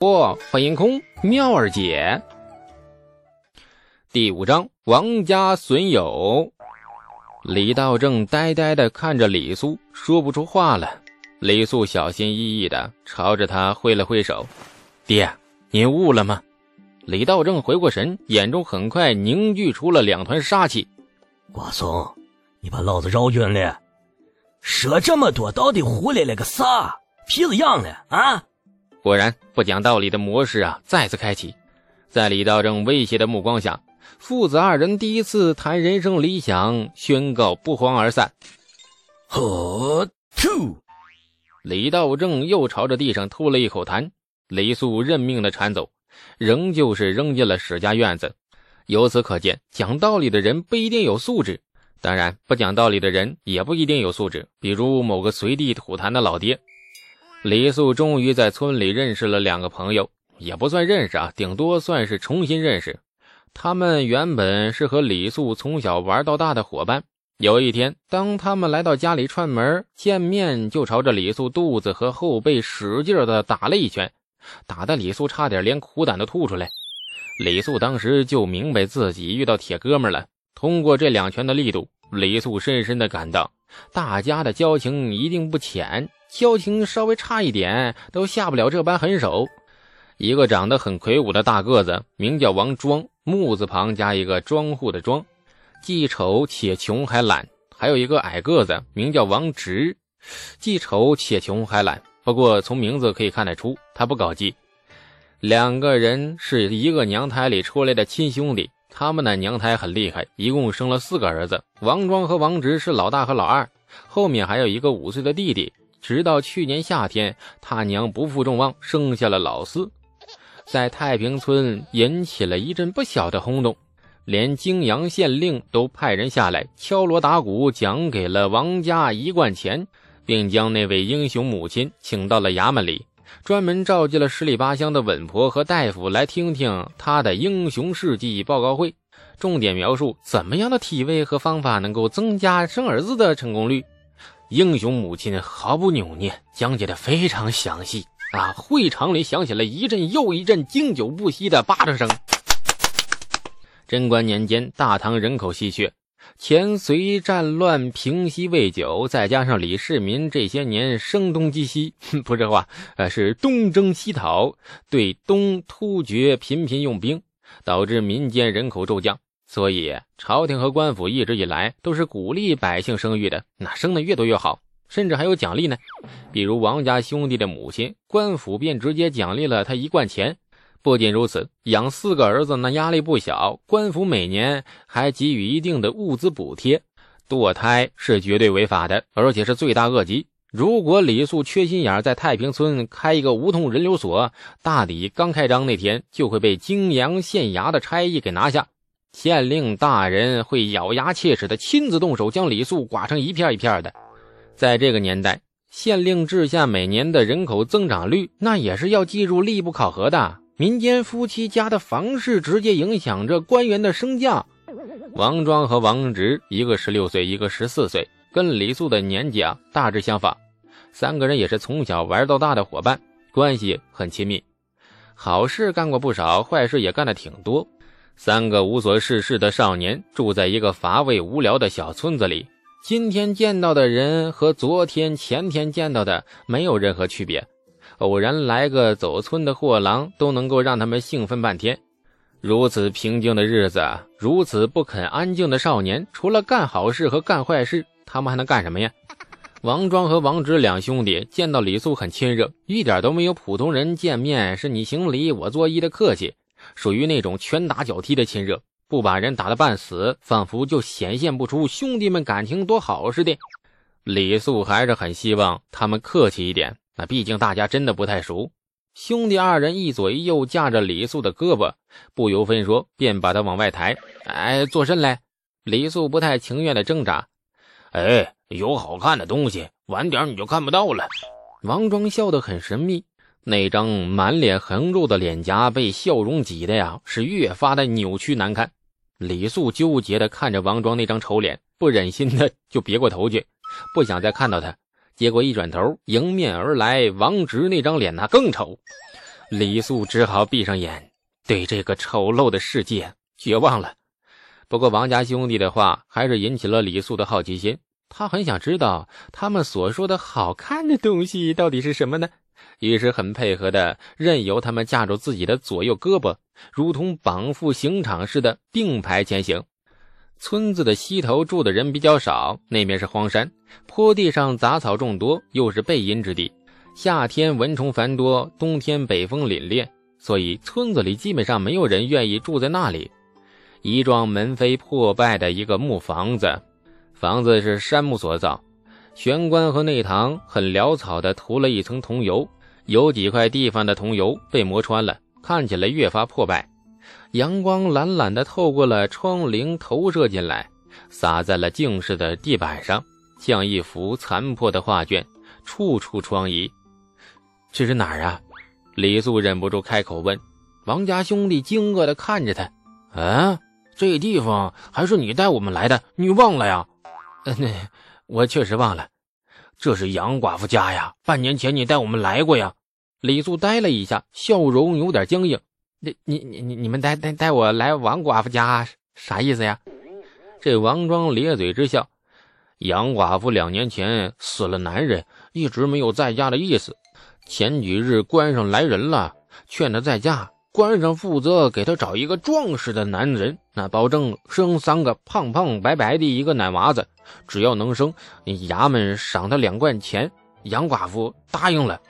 不，欢迎空妙儿姐。第五章，王家损友。李道正呆呆的看着李素，说不出话了。李素小心翼翼的朝着他挥了挥手：“爹，您悟了吗？”李道正回过神，眼中很快凝聚出了两团杀气。瓜松，你把老子绕晕了！说这么多，到底胡来了个啥？皮子痒了啊？果然，不讲道理的模式啊，再次开启。在李道正威胁的目光下，父子二人第一次谈人生理想，宣告不欢而散。呵，吐！李道正又朝着地上吐了一口痰。李素认命的铲走，仍旧是扔进了史家院子。由此可见，讲道理的人不一定有素质，当然，不讲道理的人也不一定有素质。比如某个随地吐痰的老爹。李素终于在村里认识了两个朋友，也不算认识啊，顶多算是重新认识。他们原本是和李素从小玩到大的伙伴。有一天，当他们来到家里串门见面，就朝着李素肚子和后背使劲的打了一拳，打的李素差点连苦胆都吐出来。李素当时就明白自己遇到铁哥们了。通过这两拳的力度，李素深深的感到，大家的交情一定不浅。交情稍微差一点，都下不了这般狠手。一个长得很魁梧的大个子，名叫王庄，木字旁加一个庄户的庄，既丑且穷还懒。还有一个矮个子，名叫王直，既丑且穷还懒。不过从名字可以看得出，他不搞基。两个人是一个娘胎里出来的亲兄弟，他们的娘胎很厉害，一共生了四个儿子。王庄和王直是老大和老二，后面还有一个五岁的弟弟。直到去年夏天，他娘不负众望，生下了老四，在太平村引起了一阵不小的轰动，连泾阳县令都派人下来敲锣打鼓，奖给了王家一贯钱，并将那位英雄母亲请到了衙门里，专门召集了十里八乡的稳婆和大夫来听听他的英雄事迹报告会，重点描述怎么样的体位和方法能够增加生儿子的成功率。英雄母亲毫不扭捏，讲解的非常详细啊！会场里响起了一阵又一阵经久不息的巴掌声。贞观年间，大唐人口稀缺，前隋战乱平息未久，再加上李世民这些年声东击西，不是话，呃，是东征西讨，对东突厥频频用兵，导致民间人口骤降。所以，朝廷和官府一直以来都是鼓励百姓生育的，那生的越多越好，甚至还有奖励呢。比如王家兄弟的母亲，官府便直接奖励了他一贯钱。不仅如此，养四个儿子那压力不小，官府每年还给予一定的物资补贴。堕胎是绝对违法的，而且是罪大恶极。如果李素缺心眼，在太平村开一个无痛人流所，大抵刚开张那天就会被泾阳县衙的差役给拿下。县令大人会咬牙切齿的亲自动手将李素剐成一片一片的。在这个年代，县令治下每年的人口增长率，那也是要计入吏部考核的。民间夫妻家的房事直接影响着官员的升降。王庄和王直，一个十六岁，一个十四岁，跟李素的年纪啊大致相仿。三个人也是从小玩到大的伙伴，关系很亲密。好事干过不少，坏事也干的挺多。三个无所事事的少年住在一个乏味无聊的小村子里。今天见到的人和昨天、前天见到的没有任何区别。偶然来个走村的货郎，都能够让他们兴奋半天。如此平静的日子，如此不肯安静的少年，除了干好事和干坏事，他们还能干什么呀？王庄和王直两兄弟见到李素很亲热，一点都没有普通人见面是你行礼我作揖的客气。属于那种拳打脚踢的亲热，不把人打得半死，仿佛就显现不出兄弟们感情多好似的。李素还是很希望他们客气一点，那毕竟大家真的不太熟。兄弟二人一左一右架着李素的胳膊，不由分说便把他往外抬。哎，做甚来？李素不太情愿的挣扎。哎，有好看的东西，晚点你就看不到了。王庄笑得很神秘。那张满脸横肉的脸颊被笑容挤的呀，是越发的扭曲难看。李素纠结的看着王庄那张丑脸，不忍心的就别过头去，不想再看到他。结果一转头，迎面而来王直那张脸那更丑。李素只好闭上眼，对这个丑陋的世界绝望了。不过王家兄弟的话还是引起了李素的好奇心，他很想知道他们所说的好看的东西到底是什么呢？于是很配合的任由他们架住自己的左右胳膊，如同绑缚刑场似的并排前行。村子的西头住的人比较少，那边是荒山，坡地上杂草众多，又是背阴之地。夏天蚊虫繁多，冬天北风凛冽，所以村子里基本上没有人愿意住在那里。一幢门扉破败的一个木房子，房子是杉木所造，玄关和内堂很潦草的涂了一层桐油，有几块地方的桐油被磨穿了，看起来越发破败。阳光懒懒地透过了窗棂投射进来，洒在了静室的地板上，像一幅残破的画卷，处处疮痍。这是哪儿啊？李素忍不住开口问。王家兄弟惊愕地看着他：“啊，这地方还是你带我们来的？你忘了呀？”“那我确实忘了。这是杨寡妇家呀，半年前你带我们来过呀。”李素呆了一下，笑容有点僵硬。你你你你你们带带带我来王寡妇家啥意思呀？这王庄咧嘴之笑。杨寡妇两年前死了男人，一直没有在家的意思。前几日关上来人了，劝她在家。官上负责给他找一个壮实的男人，那保证生三个胖胖白白的一个奶娃子。只要能生，衙门赏他两贯钱。杨寡妇答应了。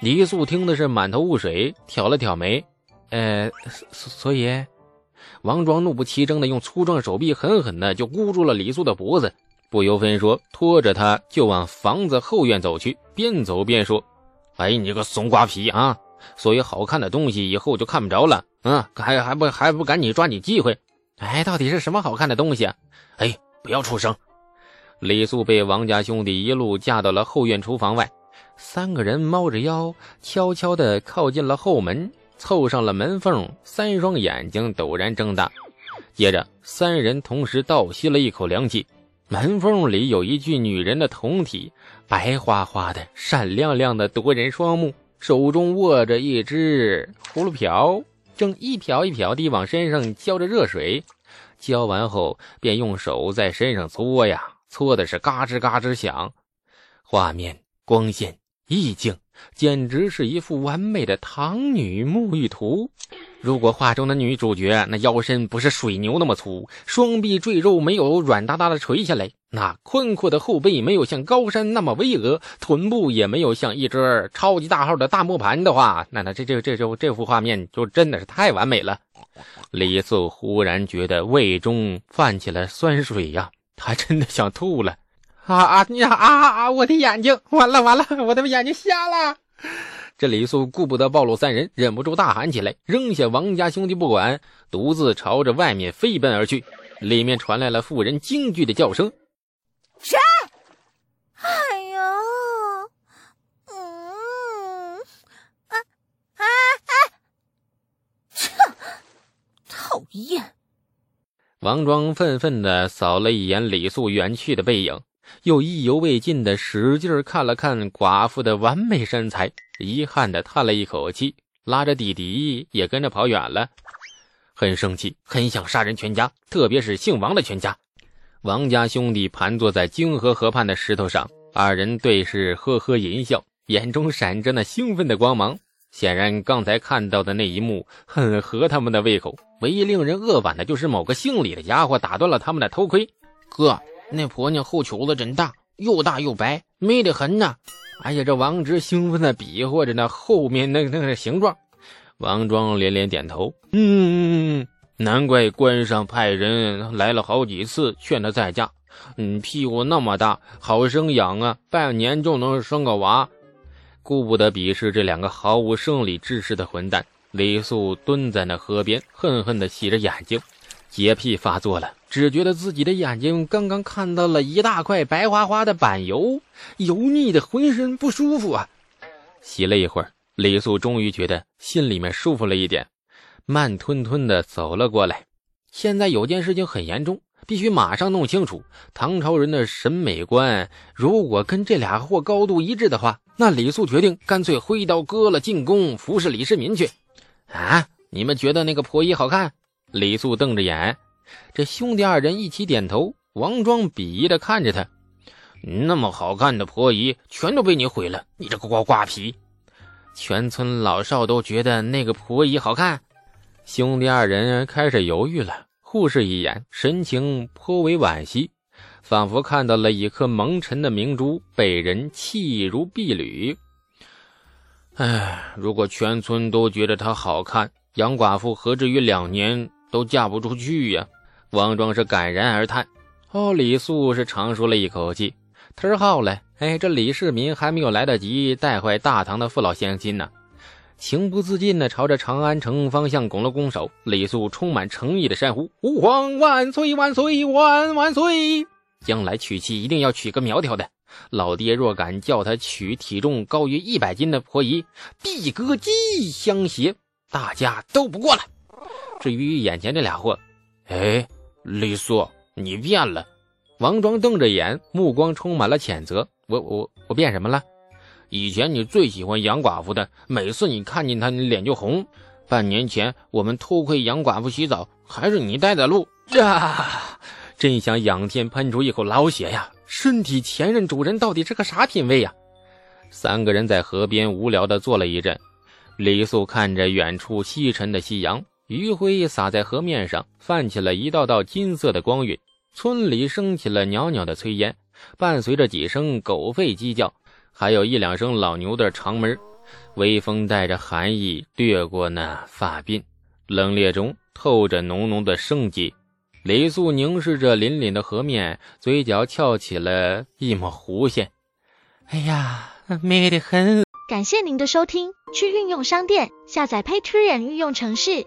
李素听的是满头雾水，挑了挑眉。呃，所所以，王庄怒不其争的用粗壮手臂狠狠的就箍住了李素的脖子，不由分说拖着他就往房子后院走去，边走边说：“哎，你个怂瓜皮啊！所以好看的东西以后就看不着了，嗯，还还不还不赶紧抓紧机会？哎，到底是什么好看的东西啊？哎，不要出声！”李素被王家兄弟一路架到了后院厨房外，三个人猫着腰，悄悄地靠近了后门。凑上了门缝，三双眼睛陡然睁大，接着三人同时倒吸了一口凉气。门缝里有一具女人的铜体，白花花的、闪亮亮的，夺人双目。手中握着一只葫芦瓢，正一瓢一瓢地往身上浇着热水。浇完后，便用手在身上搓呀，搓的是嘎吱嘎吱响。画面、光线、意境。简直是一幅完美的唐女沐浴图。如果画中的女主角那腰身不是水牛那么粗，双臂赘肉没有软哒哒的垂下来，那宽阔的后背没有像高山那么巍峨，臀部也没有像一只超级大号的大磨盘的话，那那这这这这这幅画面就真的是太完美了。李素忽然觉得胃中泛起了酸水呀，他真的想吐了。啊啊呀啊啊！我的眼睛，完了完了，我的眼睛瞎了！这李素顾不得暴露三人，忍不住大喊起来，扔下王家兄弟不管，独自朝着外面飞奔而去。里面传来了妇人惊惧的叫声：“谁？哎呀，嗯，啊啊啊！切，讨厌！”王庄愤愤地扫了一眼李素远去的背影。又意犹未尽的使劲看了看寡妇的完美身材，遗憾的叹了一口气，拉着弟弟也跟着跑远了。很生气，很想杀人全家，特别是姓王的全家。王家兄弟盘坐在泾河河畔的石头上，二人对视，呵呵淫笑，眼中闪着那兴奋的光芒。显然，刚才看到的那一幕很合他们的胃口。唯一令人扼腕的就是某个姓李的家伙打断了他们的头盔，哥。那婆娘后球子真大，又大又白，美得很呐！哎呀，这王直兴奋的比划着那后面那那个形状。王庄连连点头，嗯嗯嗯，难怪关上派人来了好几次劝他再嫁。嗯，屁股那么大，好生养啊，半年就能生个娃。顾不得鄙视这两个毫无生理知识的混蛋，李素蹲在那河边，恨恨地洗着眼睛。洁癖发作了，只觉得自己的眼睛刚刚看到了一大块白花花的板油，油腻的浑身不舒服啊！洗了一会儿，李素终于觉得心里面舒服了一点，慢吞吞的走了过来。现在有件事情很严重，必须马上弄清楚。唐朝人的审美观如果跟这俩货高度一致的话，那李素决定干脆挥刀割了进宫服侍李世民去。啊，你们觉得那个婆姨好看？李素瞪着眼，这兄弟二人一起点头。王庄鄙夷的看着他，那么好看的婆姨全都被你毁了，你这个瓜瓜皮！全村老少都觉得那个婆姨好看。兄弟二人开始犹豫了，互视一眼，神情颇为惋惜，仿佛看到了一颗蒙尘的明珠被人弃如敝履。唉，如果全村都觉得她好看，杨寡妇何至于两年都嫁不出去呀？王庄是感然而叹。哦，李素是长舒了一口气。忒好了，哎，这李世民还没有来得及带坏大唐的父老乡亲呢。情不自禁地朝着长安城方向拱了拱手，李素充满诚意的山呼：“吾皇万岁万岁万万岁！将来娶妻一定要娶个苗条的。老爹若敢叫他娶体重高于一百斤的婆姨，必割鸡相胁，大家都不过来。至于眼前这俩货，哎，李素，你变了！”王庄瞪着眼，目光充满了谴责：“我我我变什么了？”以前你最喜欢杨寡妇的，每次你看见她，你脸就红。半年前我们偷窥杨寡妇洗澡，还是你带的路啊！真想仰天喷出一口老血呀！身体前任主人到底是个啥品味呀？三个人在河边无聊的坐了一阵。李素看着远处西沉的夕阳，余晖洒在河面上，泛起了一道道金色的光晕。村里升起了袅袅的炊烟，伴随着几声狗吠鸡叫。还有一两声老牛的长门，微风带着寒意掠过那发鬓，冷冽中透着浓浓的生机。李素凝视着凛凛的河面，嘴角翘起了一抹弧线。哎呀，美得很！感谢您的收听，去运用商店下载 Patreon 运用城市，